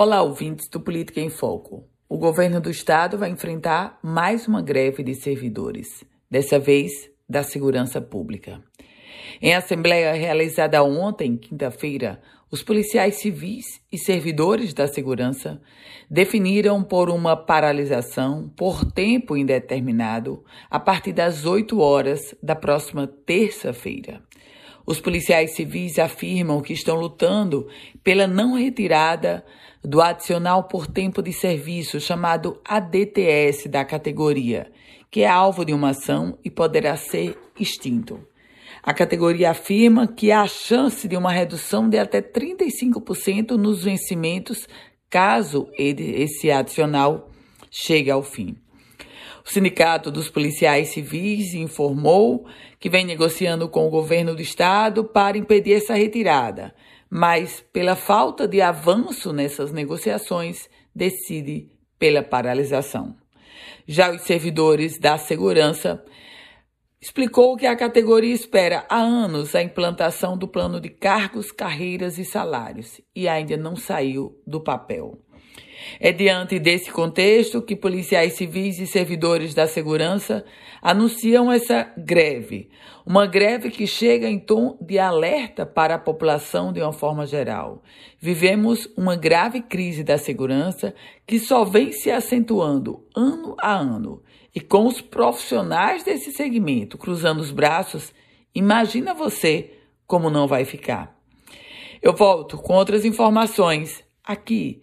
Olá, ouvintes do Política em Foco. O governo do estado vai enfrentar mais uma greve de servidores, dessa vez da segurança pública. Em assembleia realizada ontem, quinta-feira, os policiais civis e servidores da segurança definiram por uma paralisação por tempo indeterminado a partir das 8 horas da próxima terça-feira. Os policiais civis afirmam que estão lutando pela não retirada do adicional por tempo de serviço, chamado ADTS da categoria, que é alvo de uma ação e poderá ser extinto. A categoria afirma que há chance de uma redução de até 35% nos vencimentos caso esse adicional chegue ao fim. O Sindicato dos Policiais Civis informou que vem negociando com o governo do estado para impedir essa retirada, mas, pela falta de avanço nessas negociações, decide pela paralisação. Já os servidores da segurança explicou que a categoria espera há anos a implantação do plano de cargos, carreiras e salários e ainda não saiu do papel. É diante desse contexto que policiais civis e servidores da segurança anunciam essa greve, uma greve que chega em tom de alerta para a população de uma forma geral. Vivemos uma grave crise da segurança que só vem se acentuando ano a ano. E com os profissionais desse segmento cruzando os braços, imagina você como não vai ficar. Eu volto com outras informações aqui